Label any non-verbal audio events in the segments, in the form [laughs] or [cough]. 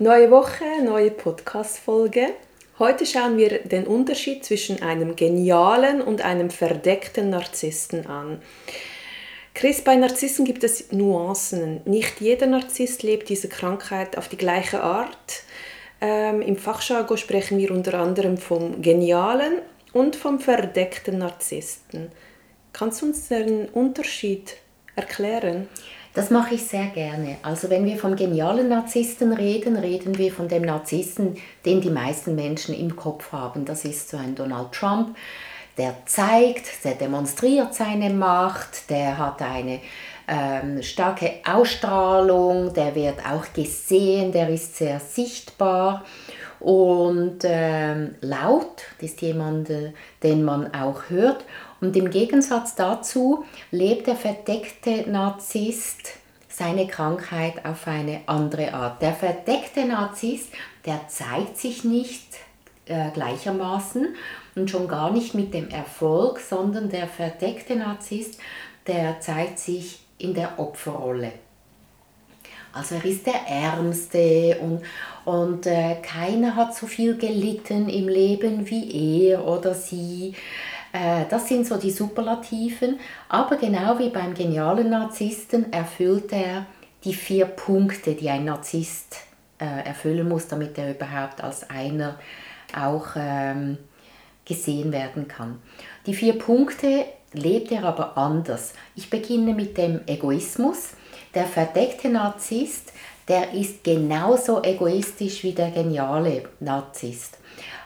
Neue Woche, neue Podcast-Folge. Heute schauen wir den Unterschied zwischen einem genialen und einem verdeckten Narzissten an. Chris, bei Narzissen gibt es Nuancen. Nicht jeder Narzisst lebt diese Krankheit auf die gleiche Art. Ähm, Im Fachjargon sprechen wir unter anderem vom genialen und vom verdeckten Narzissten. Kannst du uns den Unterschied erklären? Das mache ich sehr gerne. Also wenn wir vom genialen Narzissten reden, reden wir von dem Narzissten, den die meisten Menschen im Kopf haben. Das ist so ein Donald Trump, der zeigt, der demonstriert seine Macht, der hat eine ähm, starke Ausstrahlung, der wird auch gesehen, der ist sehr sichtbar und ähm, laut, das ist jemand, äh, den man auch hört. Und im Gegensatz dazu lebt der verdeckte Narzisst seine Krankheit auf eine andere Art. Der verdeckte Narzisst, der zeigt sich nicht äh, gleichermaßen und schon gar nicht mit dem Erfolg, sondern der verdeckte Narzisst, der zeigt sich in der Opferrolle. Also er ist der Ärmste und, und äh, keiner hat so viel gelitten im Leben wie er oder sie. Äh, das sind so die Superlativen. Aber genau wie beim genialen Narzissten erfüllt er die vier Punkte, die ein Narzisst äh, erfüllen muss, damit er überhaupt als einer auch ähm, gesehen werden kann. Die vier Punkte lebt er aber anders. Ich beginne mit dem Egoismus. Der verdeckte Narzisst, der ist genauso egoistisch wie der geniale Narzisst.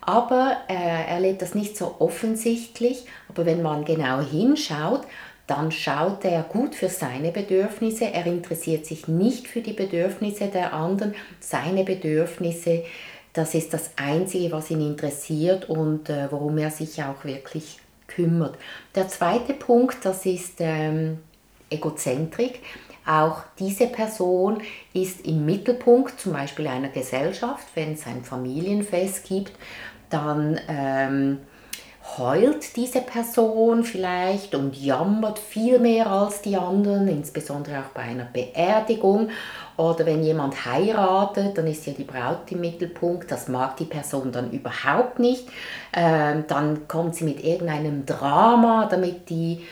Aber äh, er lebt das nicht so offensichtlich. Aber wenn man genau hinschaut, dann schaut er gut für seine Bedürfnisse. Er interessiert sich nicht für die Bedürfnisse der anderen. Seine Bedürfnisse, das ist das Einzige, was ihn interessiert und äh, worum er sich auch wirklich kümmert. Der zweite Punkt, das ist ähm, Egozentrik. Auch diese Person ist im Mittelpunkt zum Beispiel einer Gesellschaft, wenn es ein Familienfest gibt dann ähm, heult diese Person vielleicht und jammert viel mehr als die anderen, insbesondere auch bei einer Beerdigung oder wenn jemand heiratet, dann ist ja die Braut im Mittelpunkt, das mag die Person dann überhaupt nicht. Ähm, dann kommt sie mit irgendeinem Drama, damit die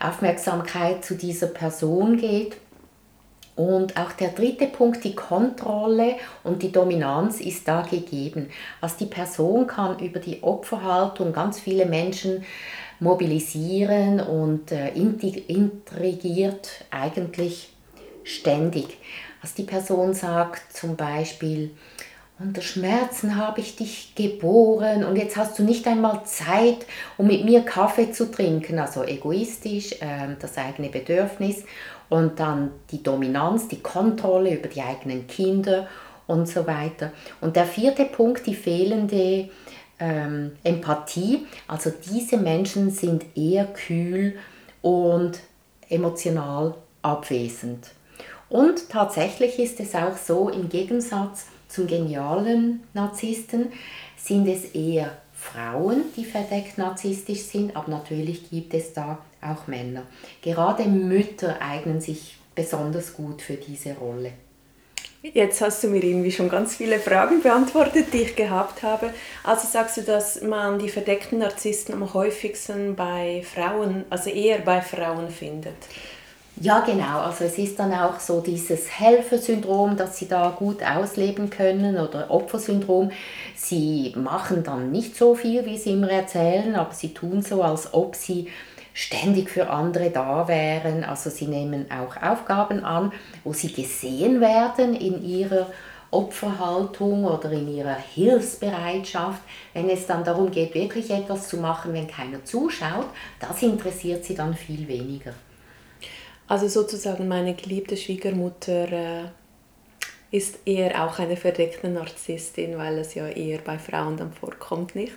Aufmerksamkeit zu dieser Person geht. Und auch der dritte Punkt, die Kontrolle und die Dominanz ist da gegeben. Also die Person kann über die Opferhaltung ganz viele Menschen mobilisieren und äh, intrigiert eigentlich ständig. Also die Person sagt zum Beispiel, unter Schmerzen habe ich dich geboren und jetzt hast du nicht einmal Zeit, um mit mir Kaffee zu trinken. Also egoistisch, äh, das eigene Bedürfnis und dann die Dominanz, die Kontrolle über die eigenen Kinder und so weiter. Und der vierte Punkt, die fehlende ähm, Empathie. Also diese Menschen sind eher kühl und emotional abwesend. Und tatsächlich ist es auch so, im Gegensatz zum genialen Narzissten sind es eher Frauen, die verdeckt narzisstisch sind, aber natürlich gibt es da auch Männer. Gerade Mütter eignen sich besonders gut für diese Rolle. Jetzt hast du mir irgendwie schon ganz viele Fragen beantwortet, die ich gehabt habe. Also sagst du, dass man die verdeckten Narzissten am häufigsten bei Frauen, also eher bei Frauen findet? Ja, genau. Also es ist dann auch so dieses Helfersyndrom, dass sie da gut ausleben können oder Opfersyndrom. Sie machen dann nicht so viel, wie sie immer erzählen, aber sie tun so, als ob sie ständig für andere da wären. Also sie nehmen auch Aufgaben an, wo sie gesehen werden in ihrer Opferhaltung oder in ihrer Hilfsbereitschaft. Wenn es dann darum geht, wirklich etwas zu machen, wenn keiner zuschaut, das interessiert sie dann viel weniger. Also sozusagen meine geliebte Schwiegermutter äh, ist eher auch eine verdeckte Narzisstin, weil es ja eher bei Frauen dann vorkommt, nicht?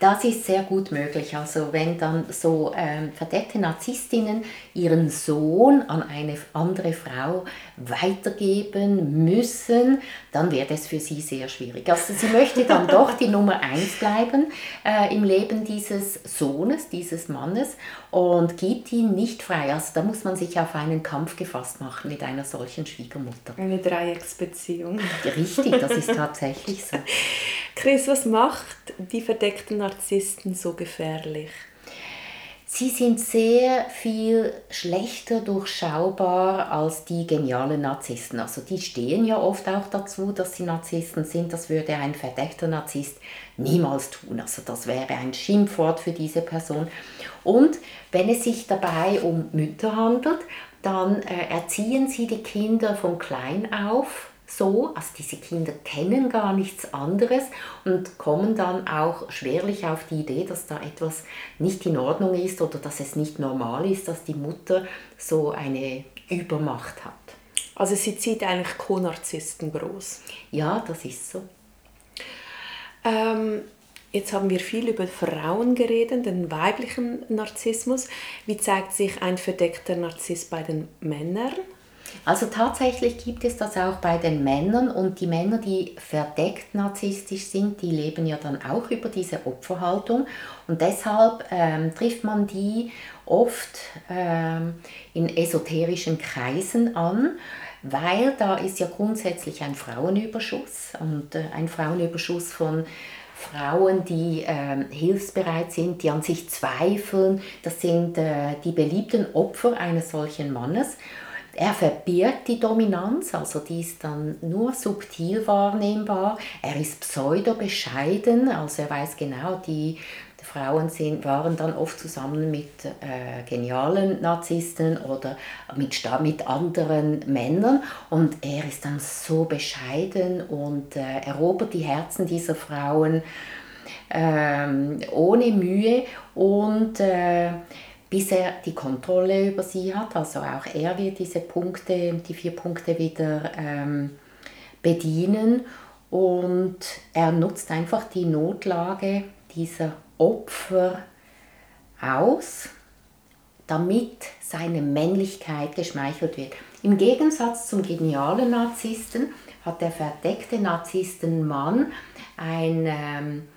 Das ist sehr gut möglich. Also wenn dann so ähm, verdeckte Narzisstinnen ihren Sohn an eine andere Frau weitergeben müssen, dann wird es für sie sehr schwierig. Also sie möchte dann doch die Nummer eins bleiben äh, im Leben dieses Sohnes, dieses Mannes und gibt ihn nicht frei. Also da muss man sich auf einen Kampf gefasst machen mit einer solchen Schwiegermutter. Eine Dreiecksbeziehung. Richtig, das ist tatsächlich so. [laughs] Chris, was macht die verdeckten Narzissten so gefährlich? Sie sind sehr viel schlechter durchschaubar als die genialen Narzissten. Also die stehen ja oft auch dazu, dass sie Narzissten sind. Das würde ein verdeckter Narzisst niemals tun. Also das wäre ein Schimpfwort für diese Person. Und wenn es sich dabei um Mütter handelt, dann äh, erziehen sie die Kinder von klein auf so, also diese Kinder kennen gar nichts anderes und kommen dann auch schwerlich auf die Idee, dass da etwas nicht in Ordnung ist oder dass es nicht normal ist, dass die Mutter so eine Übermacht hat. Also sie zieht eigentlich Co-Narzissten groß. Ja, das ist so. Ähm, jetzt haben wir viel über Frauen geredet, den weiblichen Narzissmus. Wie zeigt sich ein verdeckter Narziss bei den Männern? Also tatsächlich gibt es das auch bei den Männern und die Männer, die verdeckt narzisstisch sind, die leben ja dann auch über diese Opferhaltung und deshalb ähm, trifft man die oft ähm, in esoterischen Kreisen an, weil da ist ja grundsätzlich ein Frauenüberschuss und äh, ein Frauenüberschuss von Frauen, die äh, hilfsbereit sind, die an sich zweifeln. Das sind äh, die beliebten Opfer eines solchen Mannes. Er verbirgt die Dominanz, also die ist dann nur subtil wahrnehmbar. Er ist pseudo-bescheiden, also er weiß genau, die Frauen sind, waren dann oft zusammen mit äh, genialen Narzissten oder mit, mit anderen Männern und er ist dann so bescheiden und äh, erobert die Herzen dieser Frauen ähm, ohne Mühe und äh, bis er die Kontrolle über sie hat. Also auch er wird diese Punkte, die vier Punkte wieder ähm, bedienen und er nutzt einfach die Notlage dieser Opfer aus, damit seine Männlichkeit geschmeichelt wird. Im Gegensatz zum genialen Narzissten hat der verdeckte Narzisstenmann ein ähm,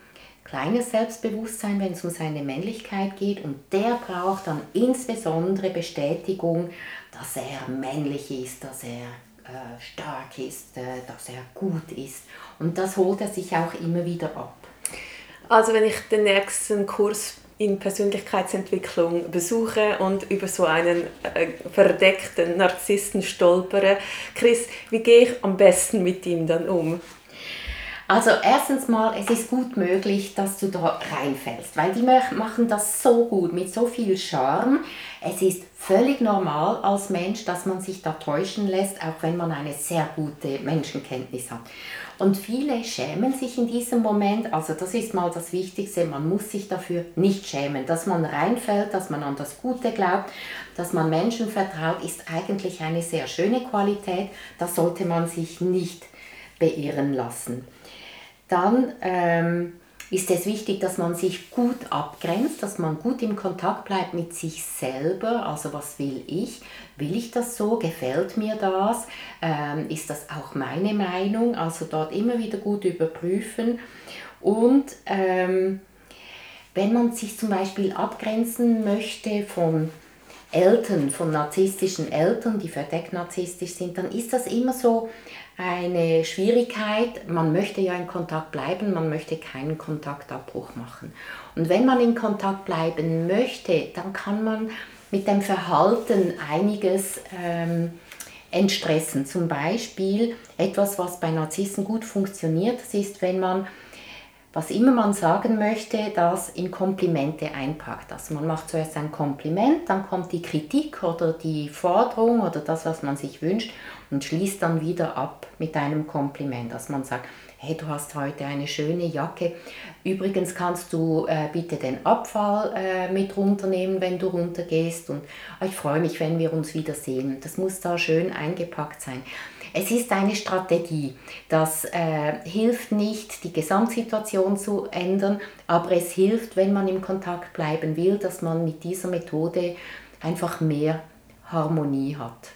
kleines Selbstbewusstsein, wenn es um seine Männlichkeit geht. Und der braucht dann insbesondere Bestätigung, dass er männlich ist, dass er äh, stark ist, äh, dass er gut ist. Und das holt er sich auch immer wieder ab. Also wenn ich den nächsten Kurs in Persönlichkeitsentwicklung besuche und über so einen äh, verdeckten Narzissten stolpere, Chris, wie gehe ich am besten mit ihm dann um? Also erstens mal, es ist gut möglich, dass du da reinfällst, weil die machen das so gut, mit so viel Charme. Es ist völlig normal als Mensch, dass man sich da täuschen lässt, auch wenn man eine sehr gute Menschenkenntnis hat. Und viele schämen sich in diesem Moment, also das ist mal das Wichtigste, man muss sich dafür nicht schämen. Dass man reinfällt, dass man an das Gute glaubt, dass man Menschen vertraut, ist eigentlich eine sehr schöne Qualität. Das sollte man sich nicht beirren lassen. Dann ähm, ist es wichtig, dass man sich gut abgrenzt, dass man gut im Kontakt bleibt mit sich selber. Also was will ich? Will ich das so? Gefällt mir das? Ähm, ist das auch meine Meinung? Also dort immer wieder gut überprüfen. Und ähm, wenn man sich zum Beispiel abgrenzen möchte von Eltern, von narzisstischen Eltern, die verdeckt narzisstisch sind, dann ist das immer so eine Schwierigkeit. Man möchte ja in Kontakt bleiben, man möchte keinen Kontaktabbruch machen. Und wenn man in Kontakt bleiben möchte, dann kann man mit dem Verhalten einiges ähm, entstressen. Zum Beispiel etwas, was bei Narzissen gut funktioniert, das ist, wenn man was immer man sagen möchte, das in Komplimente einpackt. Also man macht zuerst ein Kompliment, dann kommt die Kritik oder die Forderung oder das, was man sich wünscht und schließt dann wieder ab mit einem Kompliment. Dass man sagt, hey, du hast heute eine schöne Jacke. Übrigens kannst du äh, bitte den Abfall äh, mit runternehmen, wenn du runtergehst. Und ich freue mich, wenn wir uns wiedersehen. Das muss da schön eingepackt sein. Es ist eine Strategie. Das äh, hilft nicht, die Gesamtsituation zu ändern, aber es hilft, wenn man im Kontakt bleiben will, dass man mit dieser Methode einfach mehr Harmonie hat.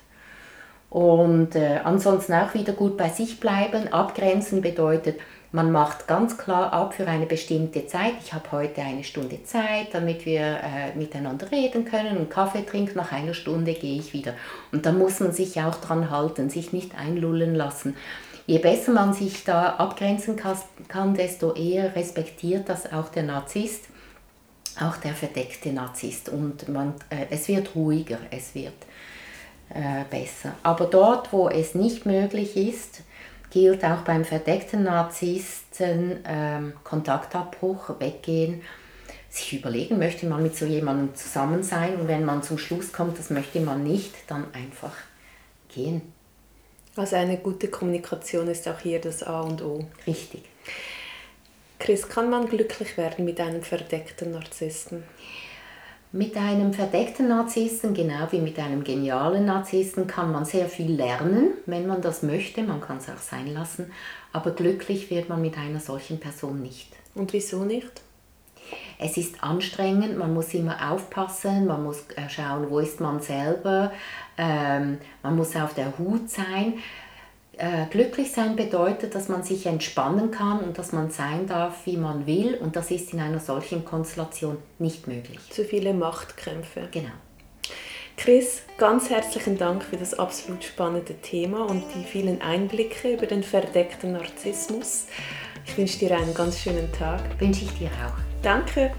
Und äh, ansonsten auch wieder gut bei sich bleiben. Abgrenzen bedeutet, man macht ganz klar ab für eine bestimmte Zeit. Ich habe heute eine Stunde Zeit, damit wir äh, miteinander reden können und Kaffee trinken. Nach einer Stunde gehe ich wieder. Und da muss man sich auch dran halten, sich nicht einlullen lassen. Je besser man sich da abgrenzen kann, desto eher respektiert das auch der Narzisst, auch der verdeckte Narzisst. Und man, äh, es wird ruhiger, es wird äh, besser. Aber dort, wo es nicht möglich ist, gilt auch beim verdeckten Narzissten ähm, Kontaktabbruch, weggehen, sich überlegen, möchte man mit so jemandem zusammen sein und wenn man zum Schluss kommt, das möchte man nicht, dann einfach gehen. Also eine gute Kommunikation ist auch hier das A und O. Richtig. Chris, kann man glücklich werden mit einem verdeckten Narzissten? Mit einem verdeckten Narzissten, genau wie mit einem genialen Narzissten, kann man sehr viel lernen, wenn man das möchte. Man kann es auch sein lassen. Aber glücklich wird man mit einer solchen Person nicht. Und wieso nicht? Es ist anstrengend, man muss immer aufpassen, man muss äh, schauen, wo ist man selber, ähm, man muss auf der Hut sein. Äh, glücklich sein bedeutet, dass man sich entspannen kann und dass man sein darf, wie man will. Und das ist in einer solchen Konstellation nicht möglich. Zu viele Machtkämpfe. Genau. Chris, ganz herzlichen Dank für das absolut spannende Thema und die vielen Einblicke über den verdeckten Narzissmus. Ich wünsche dir einen ganz schönen Tag. Wünsche ich dir auch. Danke.